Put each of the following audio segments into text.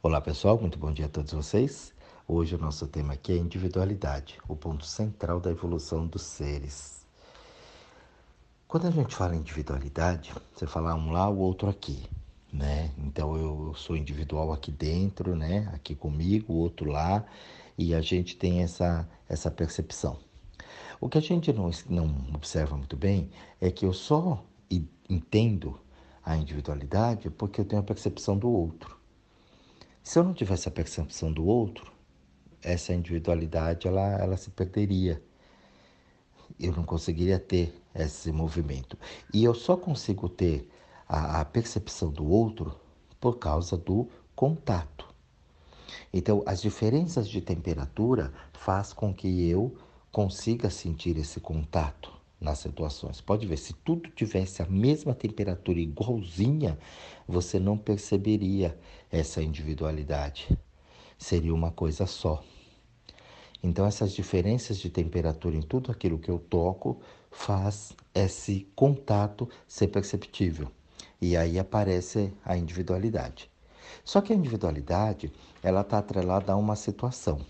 Olá pessoal, muito bom dia a todos vocês. Hoje o nosso tema aqui é individualidade, o ponto central da evolução dos seres. Quando a gente fala em individualidade, você fala um lá, o outro aqui, né? Então eu sou individual aqui dentro, né? Aqui comigo, o outro lá, e a gente tem essa, essa percepção. O que a gente não, não observa muito bem é que eu só entendo a individualidade porque eu tenho a percepção do outro. Se eu não tivesse a percepção do outro, essa individualidade ela, ela se perderia. Eu não conseguiria ter esse movimento. E eu só consigo ter a, a percepção do outro por causa do contato. Então, as diferenças de temperatura faz com que eu consiga sentir esse contato nas situações. Pode ver, se tudo tivesse a mesma temperatura igualzinha, você não perceberia essa individualidade. Seria uma coisa só. Então essas diferenças de temperatura em tudo aquilo que eu toco faz esse contato ser perceptível. E aí aparece a individualidade. Só que a individualidade, ela está atrelada a uma situação.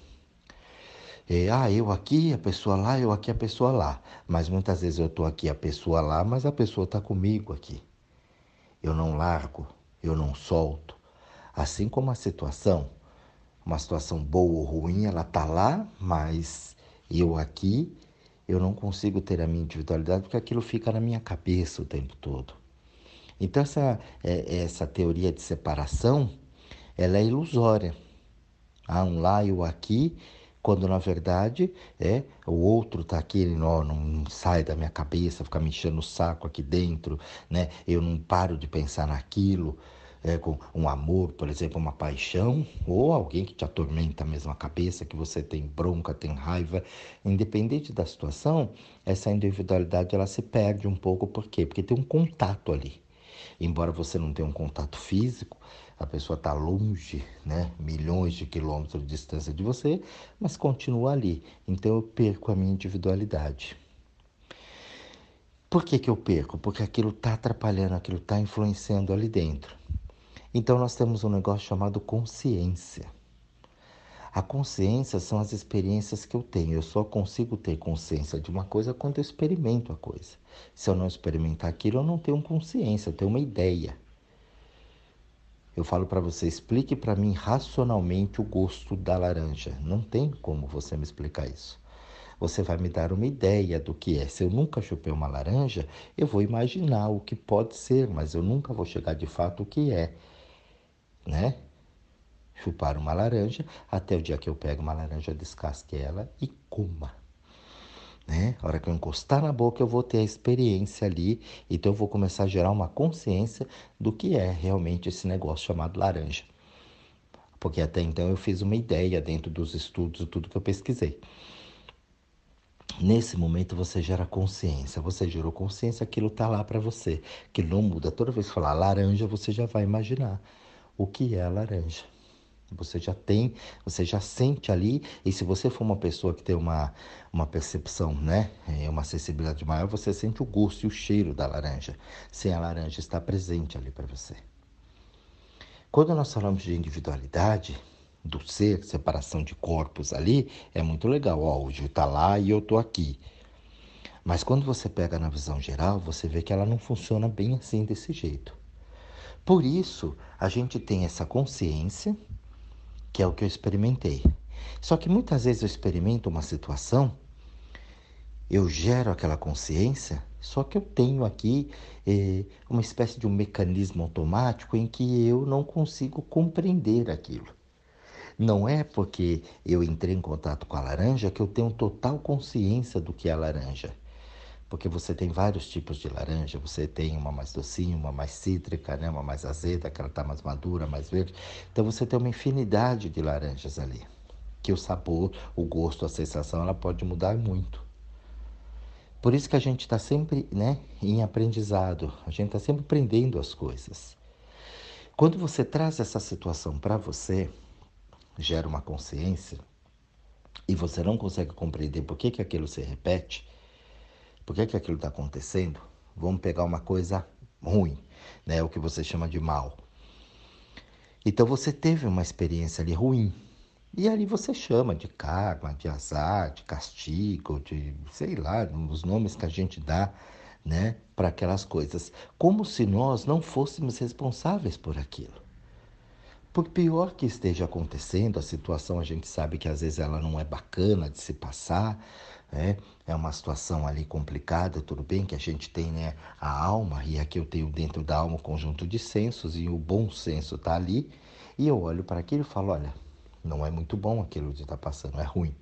É, ah, eu aqui, a pessoa lá, eu aqui, a pessoa lá. Mas muitas vezes eu estou aqui, a pessoa lá, mas a pessoa está comigo aqui. Eu não largo, eu não solto. Assim como a situação, uma situação boa ou ruim, ela está lá, mas eu aqui, eu não consigo ter a minha individualidade porque aquilo fica na minha cabeça o tempo todo. Então essa, é, essa teoria de separação, ela é ilusória. Há um lá e o aqui, quando na verdade é o outro está aqui, ele não, não sai da minha cabeça, fica me enchendo o saco aqui dentro, né? Eu não paro de pensar naquilo. É, com um amor, por exemplo, uma paixão, ou alguém que te atormenta a mesma cabeça, que você tem bronca, tem raiva, independente da situação, essa individualidade ela se perde um pouco, por quê? Porque tem um contato ali. Embora você não tenha um contato físico, a pessoa está longe, né, milhões de quilômetros de distância de você, mas continua ali. Então eu perco a minha individualidade. Por que, que eu perco? Porque aquilo está atrapalhando, aquilo está influenciando ali dentro. Então nós temos um negócio chamado consciência. A consciência são as experiências que eu tenho. Eu só consigo ter consciência de uma coisa quando eu experimento a coisa. Se eu não experimentar aquilo, eu não tenho consciência, eu tenho uma ideia. Eu falo para você, explique para mim racionalmente o gosto da laranja. Não tem como você me explicar isso. Você vai me dar uma ideia do que é. Se eu nunca chupei uma laranja, eu vou imaginar o que pode ser, mas eu nunca vou chegar de fato o que é, né? chupar uma laranja até o dia que eu pego uma laranja, descasque ela e coma. A hora que eu encostar na boca, eu vou ter a experiência ali, então eu vou começar a gerar uma consciência do que é realmente esse negócio chamado laranja. Porque até então eu fiz uma ideia dentro dos estudos, tudo que eu pesquisei. Nesse momento você gera consciência, você gerou consciência, aquilo está lá para você, que não muda. Toda vez que falar laranja, você já vai imaginar o que é laranja. Você já tem, você já sente ali, e se você for uma pessoa que tem uma, uma percepção, né, é, uma acessibilidade maior, você sente o gosto e o cheiro da laranja, sem a laranja estar presente ali para você. Quando nós falamos de individualidade, do ser, separação de corpos ali, é muito legal. Ó, o Gil está lá e eu estou aqui. Mas quando você pega na visão geral, você vê que ela não funciona bem assim desse jeito. Por isso, a gente tem essa consciência que é o que eu experimentei. Só que muitas vezes eu experimento uma situação, eu gero aquela consciência, só que eu tenho aqui eh, uma espécie de um mecanismo automático em que eu não consigo compreender aquilo. Não é porque eu entrei em contato com a laranja que eu tenho total consciência do que é a laranja porque você tem vários tipos de laranja. Você tem uma mais docinha, uma mais cítrica, né? uma mais azeda, que ela está mais madura, mais verde. Então você tem uma infinidade de laranjas ali. Que o sabor, o gosto, a sensação, ela pode mudar muito. Por isso que a gente está sempre né, em aprendizado, a gente está sempre aprendendo as coisas. Quando você traz essa situação para você, gera uma consciência, e você não consegue compreender por que, que aquilo se repete, por que, que aquilo está acontecendo? Vamos pegar uma coisa ruim, né? o que você chama de mal. Então você teve uma experiência ali ruim. E ali você chama de karma, de azar, de castigo, de sei lá, os nomes que a gente dá, né, para aquelas coisas, como se nós não fôssemos responsáveis por aquilo. Por pior que esteja acontecendo, a situação a gente sabe que às vezes ela não é bacana de se passar, né? é uma situação ali complicada, tudo bem que a gente tem né, a alma, e aqui eu tenho dentro da alma um conjunto de sensos, e o bom senso está ali, e eu olho para aquilo e falo, olha, não é muito bom aquilo que está passando, é ruim.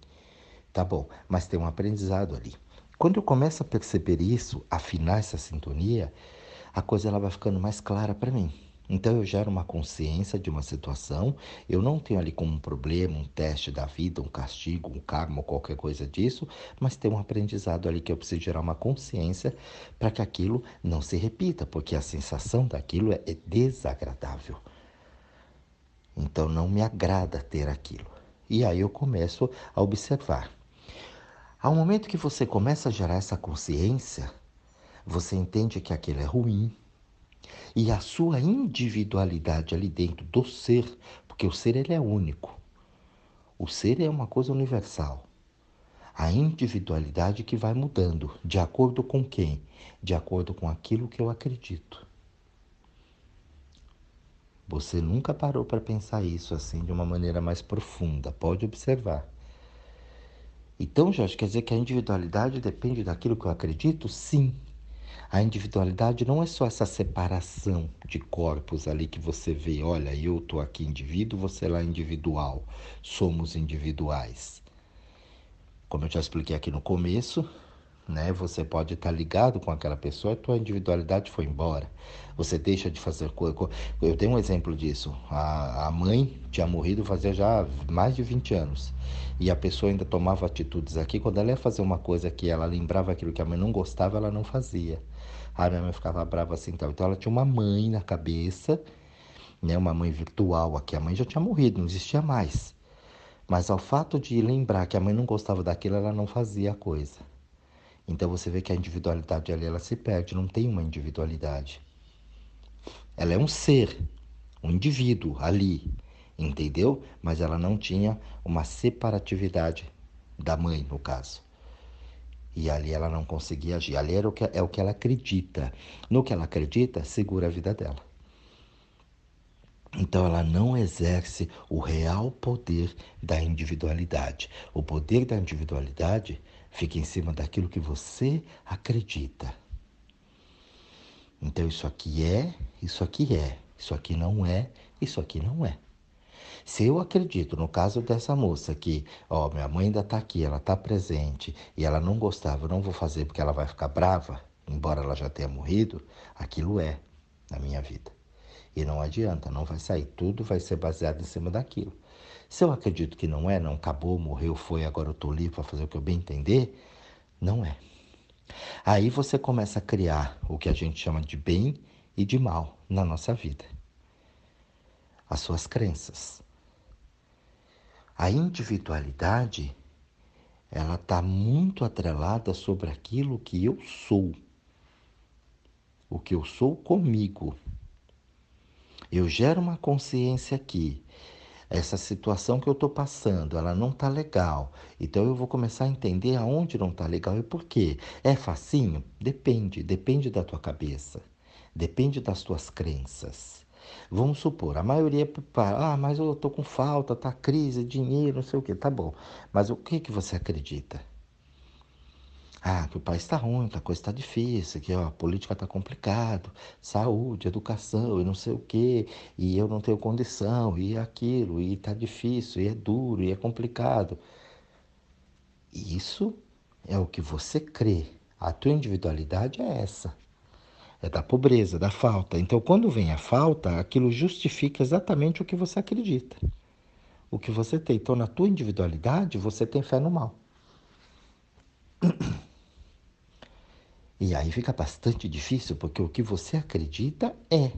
Tá bom, mas tem um aprendizado ali. Quando eu começo a perceber isso, afinar essa sintonia, a coisa ela vai ficando mais clara para mim. Então eu gero uma consciência de uma situação, eu não tenho ali como um problema, um teste da vida, um castigo, um karma ou qualquer coisa disso, mas tem um aprendizado ali que eu preciso gerar uma consciência para que aquilo não se repita, porque a sensação daquilo é, desagradável. Então não me agrada ter aquilo. E aí eu começo a observar. Ao momento que você começa a gerar essa consciência, você entende que aquilo é ruim, e a sua individualidade ali dentro do ser, porque o ser ele é único. O ser é uma coisa universal. A individualidade que vai mudando, de acordo com quem? De acordo com aquilo que eu acredito. Você nunca parou para pensar isso assim de uma maneira mais profunda. Pode observar. Então, Jorge, quer dizer que a individualidade depende daquilo que eu acredito? Sim. A individualidade não é só essa separação de corpos ali que você vê, olha, eu estou aqui indivíduo, você lá individual. Somos individuais. Como eu já expliquei aqui no começo, né? Você pode estar ligado com aquela pessoa e tua individualidade foi embora. Você deixa de fazer coisa. Eu tenho um exemplo disso. A, a mãe tinha morrido fazia já mais de 20 anos. E a pessoa ainda tomava atitudes aqui. Quando ela ia fazer uma coisa que ela lembrava aquilo que a mãe não gostava, ela não fazia. A minha mãe ficava brava assim. Então, então ela tinha uma mãe na cabeça, né? uma mãe virtual aqui. A mãe já tinha morrido, não existia mais. Mas ao fato de lembrar que a mãe não gostava daquilo, ela não fazia a coisa. Então você vê que a individualidade ali ela se perde, não tem uma individualidade. Ela é um ser, um indivíduo ali, entendeu? Mas ela não tinha uma separatividade da mãe, no caso. E ali ela não conseguia agir. Ali era o que, é o que ela acredita. No que ela acredita, segura a vida dela. Então ela não exerce o real poder da individualidade. O poder da individualidade fica em cima daquilo que você acredita. Então isso aqui é, isso aqui é, isso aqui não é, isso aqui não é. Se eu acredito, no caso dessa moça, que, ó, minha mãe ainda está aqui, ela está presente e ela não gostava, eu não vou fazer porque ela vai ficar brava, embora ela já tenha morrido, aquilo é na minha vida. E não adianta, não vai sair. Tudo vai ser baseado em cima daquilo. Se eu acredito que não é, não acabou, morreu, foi, agora eu estou livre para fazer o que eu bem entender, não é. Aí você começa a criar o que a gente chama de bem e de mal na nossa vida. As suas crenças. A individualidade, ela está muito atrelada sobre aquilo que eu sou. O que eu sou comigo. Eu gero uma consciência aqui. Essa situação que eu estou passando, ela não está legal. Então eu vou começar a entender aonde não está legal e por quê. É facinho? Depende, depende da tua cabeça. Depende das tuas crenças. Vamos supor, a maioria, ah, mas eu estou com falta, tá crise, dinheiro, não sei o que, tá bom. Mas o que que você acredita? Ah, que o país está ruim, que a coisa está difícil, que ó, a política está complicado, saúde, educação e não sei o quê, e eu não tenho condição, e aquilo, e está difícil, e é duro, e é complicado. Isso é o que você crê. A tua individualidade é essa. É da pobreza, da falta. Então, quando vem a falta, aquilo justifica exatamente o que você acredita. O que você tem. Então, na tua individualidade, você tem fé no mal. E aí fica bastante difícil, porque o que você acredita é.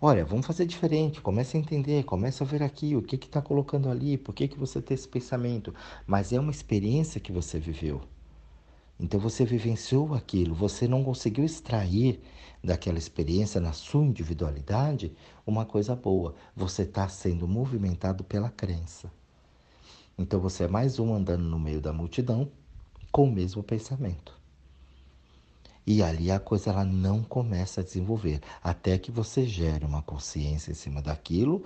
Olha, vamos fazer diferente, comece a entender, comece a ver aqui o que está colocando ali, por que, que você tem esse pensamento. Mas é uma experiência que você viveu. Então você vivenciou aquilo, você não conseguiu extrair daquela experiência na sua individualidade uma coisa boa. Você está sendo movimentado pela crença. Então você é mais um andando no meio da multidão com o mesmo pensamento. E ali a coisa ela não começa a desenvolver, até que você gere uma consciência em cima daquilo,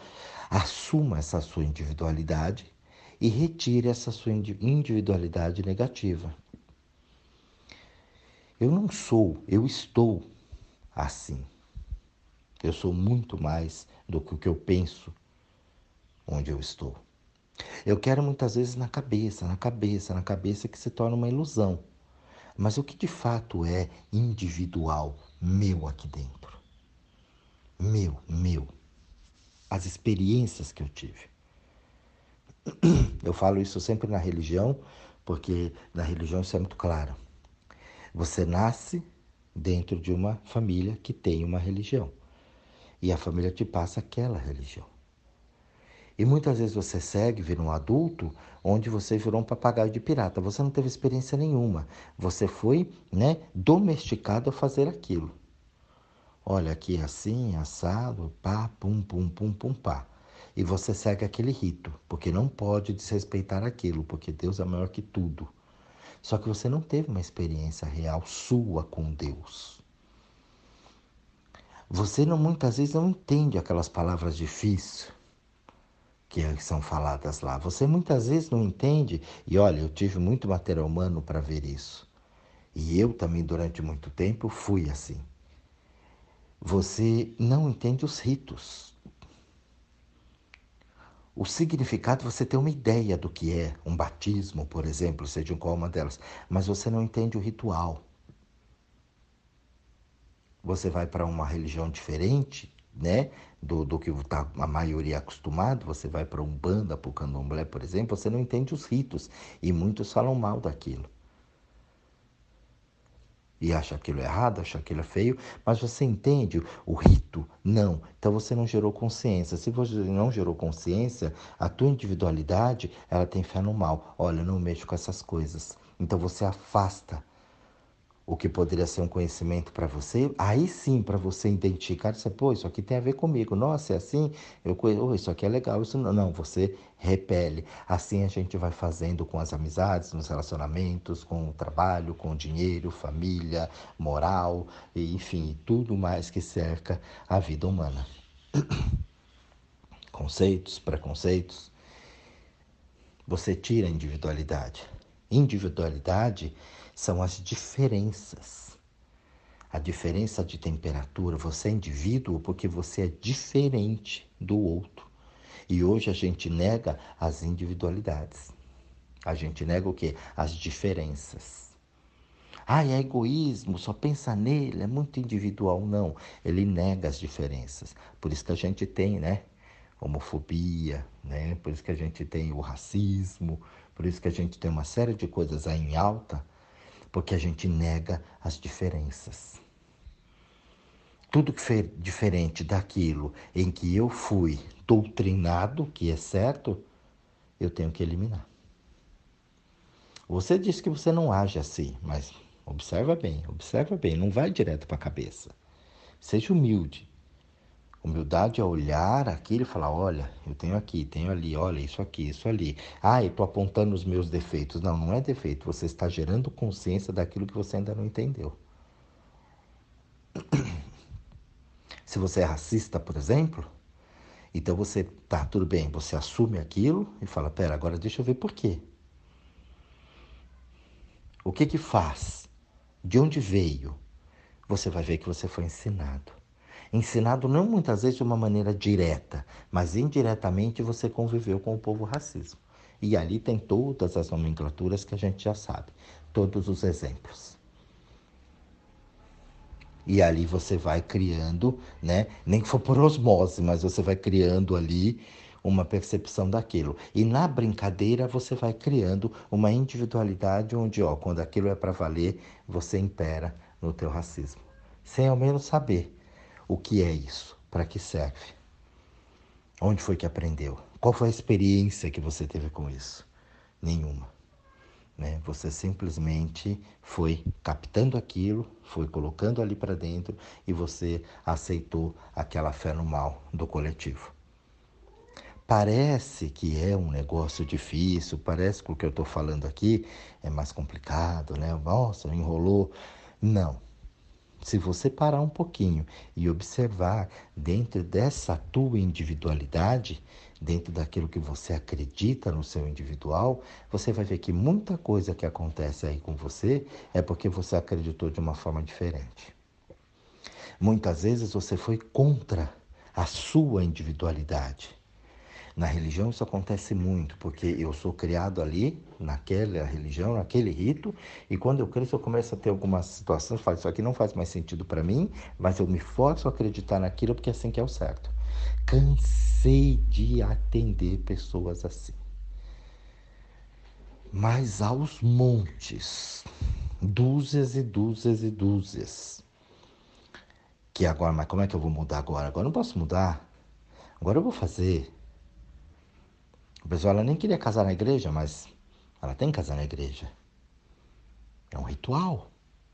assuma essa sua individualidade e retire essa sua individualidade negativa. Eu não sou, eu estou assim. Eu sou muito mais do que o que eu penso onde eu estou. Eu quero muitas vezes na cabeça, na cabeça, na cabeça que se torna uma ilusão. Mas o que de fato é individual, meu aqui dentro? Meu, meu. As experiências que eu tive. Eu falo isso sempre na religião, porque na religião isso é muito claro. Você nasce dentro de uma família que tem uma religião. E a família te passa aquela religião. E muitas vezes você segue, vira um adulto, onde você virou um papagaio de pirata. Você não teve experiência nenhuma. Você foi né, domesticado a fazer aquilo. Olha, aqui é assim, assado, pá, pum, pum, pum, pum, pá. E você segue aquele rito, porque não pode desrespeitar aquilo, porque Deus é maior que tudo. Só que você não teve uma experiência real sua com Deus. Você não, muitas vezes não entende aquelas palavras difíceis que são faladas lá. Você muitas vezes não entende, e olha, eu tive muito material humano para ver isso. E eu também, durante muito tempo, fui assim. Você não entende os ritos o significado, você tem uma ideia do que é um batismo, por exemplo, seja em qual uma delas, mas você não entende o ritual. Você vai para uma religião diferente, né, do, do que tá a maioria acostumado, você vai para um banda, para o candomblé, por exemplo, você não entende os ritos e muitos falam mal daquilo e acha aquilo errado, acha aquilo feio, mas você entende o rito? Não. Então você não gerou consciência. Se você não gerou consciência, a tua individualidade, ela tem fé no mal. Olha, não mexo com essas coisas. Então você afasta o que poderia ser um conhecimento para você, aí sim para você identificar, você, pô, isso aqui tem a ver comigo, nossa, é assim, eu conheço, oh, isso aqui é legal, isso não, não, você repele. Assim a gente vai fazendo com as amizades, nos relacionamentos, com o trabalho, com o dinheiro, família, moral, e, enfim, tudo mais que cerca a vida humana. Conceitos, preconceitos. Você tira a individualidade. Individualidade são as diferenças. A diferença de temperatura, você é indivíduo porque você é diferente do outro. E hoje a gente nega as individualidades. A gente nega o quê? As diferenças. Ah, é egoísmo, só pensa nele, é muito individual. Não, ele nega as diferenças. Por isso que a gente tem, né? Homofobia, né? Por isso que a gente tem o racismo, por isso que a gente tem uma série de coisas aí em alta porque a gente nega as diferenças. Tudo que foi diferente daquilo em que eu fui doutrinado, que é certo, eu tenho que eliminar. Você diz que você não age assim, mas observa bem, observa bem, não vai direto para a cabeça. Seja humilde. Humildade é olhar aquilo e falar: olha, eu tenho aqui, tenho ali, olha, isso aqui, isso ali. Ah, eu estou apontando os meus defeitos. Não, não é defeito. Você está gerando consciência daquilo que você ainda não entendeu. Se você é racista, por exemplo, então você tá tudo bem, você assume aquilo e fala: pera, agora deixa eu ver por quê. O que que faz? De onde veio? Você vai ver que você foi ensinado ensinado não muitas vezes de uma maneira direta, mas indiretamente você conviveu com o povo racismo. E ali tem todas as nomenclaturas que a gente já sabe, todos os exemplos. E ali você vai criando, né? Nem que for por osmose, mas você vai criando ali uma percepção daquilo. E na brincadeira você vai criando uma individualidade onde, ó, quando aquilo é para valer, você impera no teu racismo, sem ao menos saber o que é isso? Para que serve? Onde foi que aprendeu? Qual foi a experiência que você teve com isso? Nenhuma. Né? Você simplesmente foi captando aquilo, foi colocando ali para dentro e você aceitou aquela fé no mal do coletivo. Parece que é um negócio difícil, parece que o que eu estou falando aqui é mais complicado, né? Nossa, enrolou. Não. Se você parar um pouquinho e observar dentro dessa tua individualidade, dentro daquilo que você acredita no seu individual, você vai ver que muita coisa que acontece aí com você é porque você acreditou de uma forma diferente. Muitas vezes você foi contra a sua individualidade. Na religião isso acontece muito, porque eu sou criado ali, naquela religião, naquele rito, e quando eu cresço eu começo a ter algumas situações, falo, isso aqui não faz mais sentido para mim, mas eu me forço a acreditar naquilo porque é assim que é o certo. Cansei de atender pessoas assim. Mas aos montes, dúzias e dúzias e dúzias. Que agora, mas como é que eu vou mudar agora? Agora eu não posso mudar. Agora eu vou fazer. A pessoa ela nem queria casar na igreja, mas ela tem que casar na igreja. É um ritual.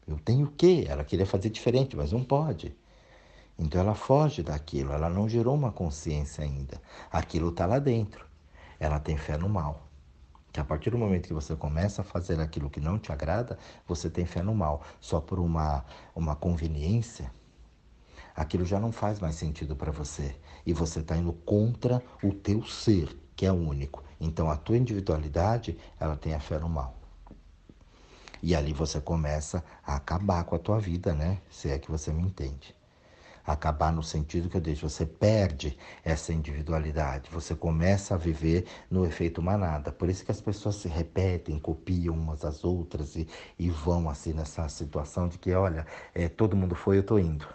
Eu tenho o quê? Ela queria fazer diferente, mas não pode. Então ela foge daquilo, ela não gerou uma consciência ainda. Aquilo está lá dentro. Ela tem fé no mal. Que a partir do momento que você começa a fazer aquilo que não te agrada, você tem fé no mal. Só por uma, uma conveniência, aquilo já não faz mais sentido para você. E você está indo contra o teu ser que é único. Então a tua individualidade, ela tem a fé no mal. E ali você começa a acabar com a tua vida, né? Se é que você me entende. Acabar no sentido que eu deixo, você perde essa individualidade, você começa a viver no efeito manada. Por isso que as pessoas se repetem, copiam umas às outras e, e vão assim nessa situação de que, olha, é, todo mundo foi, eu estou indo.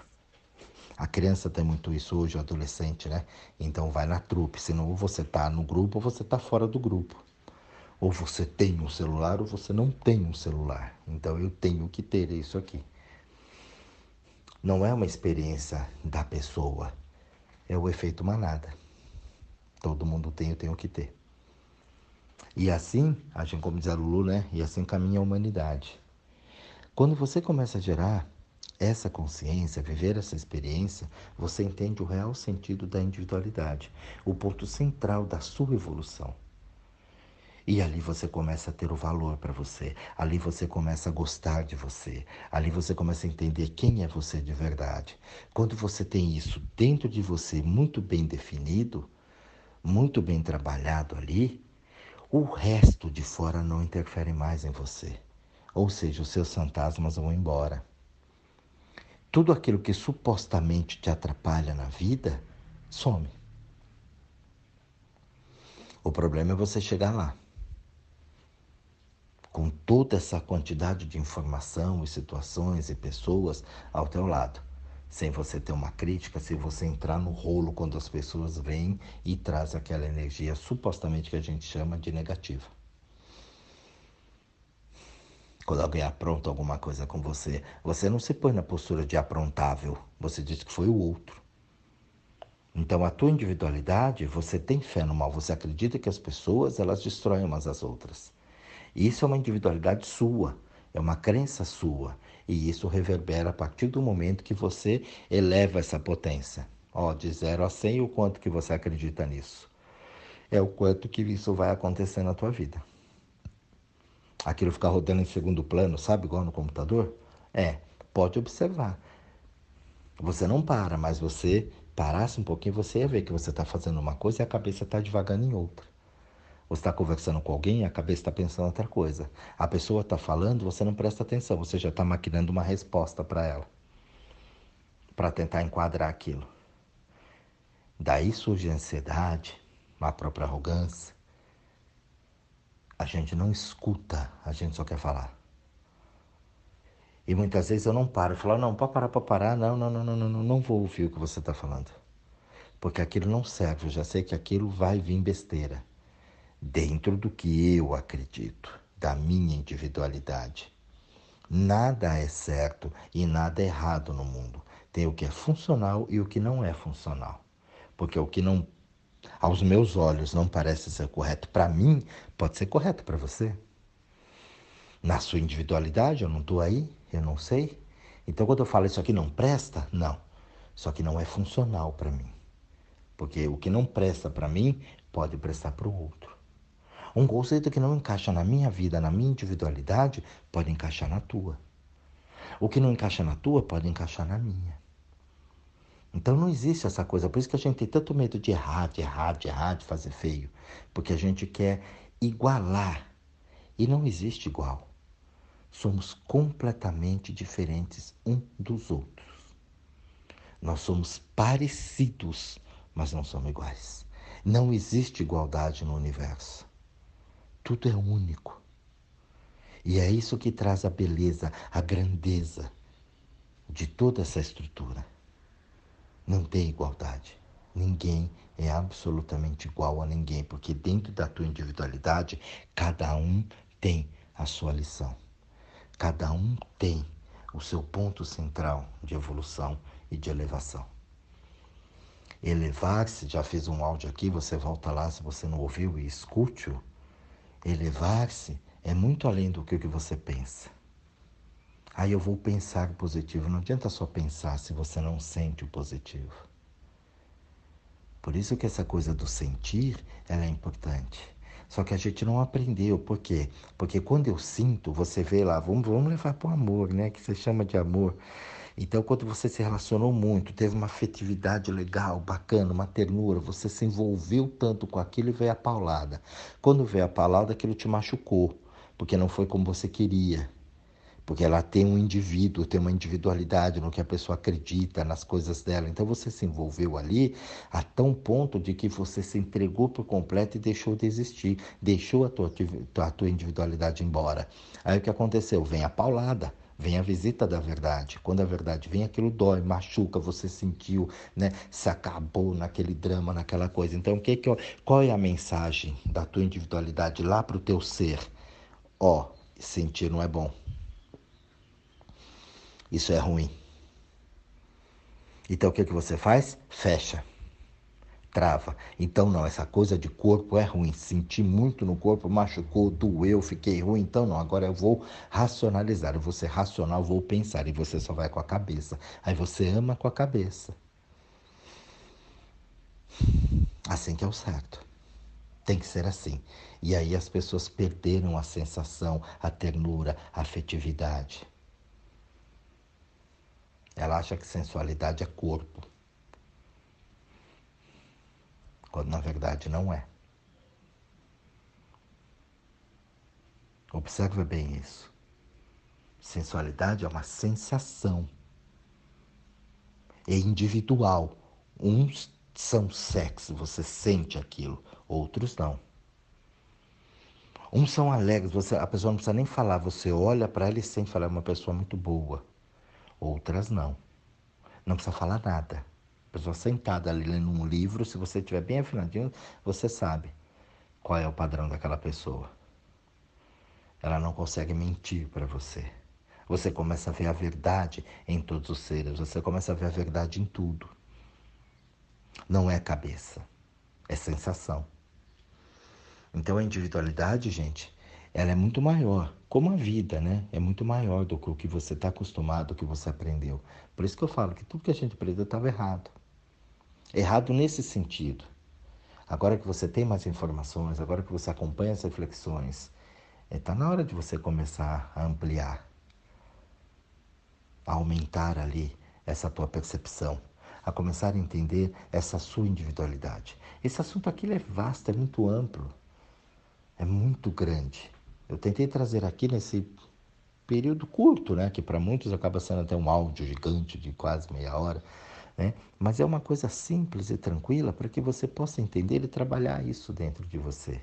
A criança tem muito isso hoje, o adolescente, né? Então vai na trupe, senão ou você tá no grupo ou você tá fora do grupo. Ou você tem um celular ou você não tem um celular. Então eu tenho que ter isso aqui. Não é uma experiência da pessoa, é o efeito manada. Todo mundo tem, eu tenho que ter. E assim, a gente, como diz a Lulu, né? E assim caminha a humanidade. Quando você começa a gerar essa consciência, viver essa experiência, você entende o real sentido da individualidade, o ponto central da sua evolução. E ali você começa a ter o valor para você, ali você começa a gostar de você, ali você começa a entender quem é você de verdade. Quando você tem isso dentro de você muito bem definido, muito bem trabalhado ali, o resto de fora não interfere mais em você. Ou seja, os seus fantasmas vão embora tudo aquilo que supostamente te atrapalha na vida some. O problema é você chegar lá. Com toda essa quantidade de informação e situações e pessoas ao teu lado. Sem você ter uma crítica, sem você entrar no rolo quando as pessoas vêm e trazem aquela energia supostamente que a gente chama de negativa. Quando alguém apronta alguma coisa com você, você não se põe na postura de aprontável, você diz que foi o outro. Então, a tua individualidade, você tem fé no mal, você acredita que as pessoas, elas destroem umas às outras. Isso é uma individualidade sua, é uma crença sua. E isso reverbera a partir do momento que você eleva essa potência. Ó, de 0 a 100, o quanto que você acredita nisso. É o quanto que isso vai acontecer na tua vida aquilo ficar rodando em segundo plano, sabe, igual no computador? É, pode observar. Você não para, mas você parasse um pouquinho, você ia ver que você está fazendo uma coisa e a cabeça está devagando em outra. Você está conversando com alguém e a cabeça está pensando outra coisa. A pessoa está falando, você não presta atenção, você já está maquinando uma resposta para ela, para tentar enquadrar aquilo. Daí surge a ansiedade, a própria arrogância, a gente não escuta, a gente só quer falar. E muitas vezes eu não paro, eu falo, não, para parar, para parar, não, não, não, não, não, não, não vou ouvir o que você está falando. Porque aquilo não serve, eu já sei que aquilo vai vir besteira. Dentro do que eu acredito, da minha individualidade. Nada é certo e nada é errado no mundo. Tem o que é funcional e o que não é funcional. Porque o que não aos meus olhos não parece ser correto para mim, pode ser correto para você. Na sua individualidade, eu não estou aí, eu não sei. Então, quando eu falo isso aqui não presta, não. Isso aqui não é funcional para mim. Porque o que não presta para mim pode prestar para o outro. Um conceito que não encaixa na minha vida, na minha individualidade, pode encaixar na tua. O que não encaixa na tua pode encaixar na minha. Então não existe essa coisa. Por isso que a gente tem tanto medo de errar, de errar, de errar, de fazer feio. Porque a gente quer igualar. E não existe igual. Somos completamente diferentes um dos outros. Nós somos parecidos, mas não somos iguais. Não existe igualdade no universo. Tudo é único. E é isso que traz a beleza, a grandeza de toda essa estrutura. Não tem igualdade. Ninguém é absolutamente igual a ninguém, porque dentro da tua individualidade, cada um tem a sua lição. Cada um tem o seu ponto central de evolução e de elevação. Elevar-se, já fiz um áudio aqui, você volta lá se você não ouviu e escute-o. Elevar-se é muito além do que você pensa. Aí eu vou pensar positivo. Não adianta só pensar se você não sente o positivo. Por isso que essa coisa do sentir, ela é importante. Só que a gente não aprendeu. Por quê? Porque quando eu sinto, você vê lá, vamos, vamos levar para o amor, né? Que você chama de amor. Então, quando você se relacionou muito, teve uma afetividade legal, bacana, uma ternura, você se envolveu tanto com aquilo e veio a paulada. Quando veio a paulada, aquilo te machucou, porque não foi como você queria. Porque ela tem um indivíduo, tem uma individualidade no que a pessoa acredita, nas coisas dela. Então você se envolveu ali a tão ponto de que você se entregou por completo e deixou de existir, deixou a tua, a tua individualidade embora. Aí o que aconteceu? Vem a paulada. Vem a visita da verdade. Quando a verdade vem, aquilo dói, machuca, você sentiu, né? Se acabou naquele drama, naquela coisa. Então, que que qual é a mensagem da tua individualidade lá para o teu ser? Ó, sentir não é bom. Isso é ruim. Então, o que que você faz? Fecha trava. Então, não, essa coisa de corpo é ruim. Senti muito no corpo, machucou, doeu, fiquei ruim. Então, não, agora eu vou racionalizar. Eu vou ser racional, vou pensar. E você só vai com a cabeça. Aí você ama com a cabeça. Assim que é o certo. Tem que ser assim. E aí as pessoas perderam a sensação, a ternura, a afetividade. Ela acha que sensualidade é corpo quando na verdade não é. Observe bem isso. Sensualidade é uma sensação. É individual. Uns são sexo, você sente aquilo, outros não. Uns são alegres, você, a pessoa não precisa nem falar, você olha para ela e sente falar, é uma pessoa muito boa. Outras não. Não precisa falar nada pessoa sentada ali lendo um livro, se você estiver bem afinadinho, você sabe qual é o padrão daquela pessoa. Ela não consegue mentir para você. Você começa a ver a verdade em todos os seres, você começa a ver a verdade em tudo. Não é cabeça, é sensação. Então a individualidade, gente, ela é muito maior, como a vida, né? É muito maior do que o que você está acostumado, do que você aprendeu. Por isso que eu falo que tudo que a gente aprendeu estava errado. Errado nesse sentido. Agora que você tem mais informações, agora que você acompanha as reflexões, está é, na hora de você começar a ampliar, a aumentar ali essa tua percepção, a começar a entender essa sua individualidade. Esse assunto aqui é vasto, é muito amplo, é muito grande. Eu tentei trazer aqui nesse período curto, né, que para muitos acaba sendo até um áudio gigante de quase meia hora né? Mas é uma coisa simples e tranquila para que você possa entender e trabalhar isso dentro de você.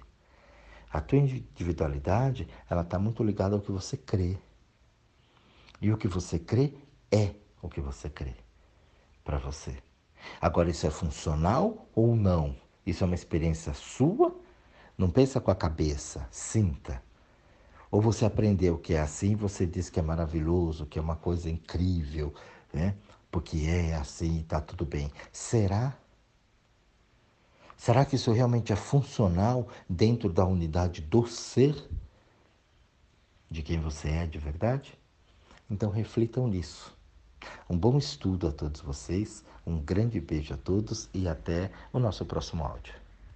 A tua individualidade, ela está muito ligada ao que você crê. E o que você crê é o que você crê para você. Agora, isso é funcional ou não? Isso é uma experiência sua? Não pensa com a cabeça, sinta. Ou você aprendeu que é assim, você diz que é maravilhoso, que é uma coisa incrível, né? porque é assim, está tudo bem. Será? Será que isso realmente é funcional dentro da unidade do ser? de quem você é de verdade? Então reflitam nisso. Um bom estudo a todos vocês, um grande beijo a todos e até o nosso próximo áudio.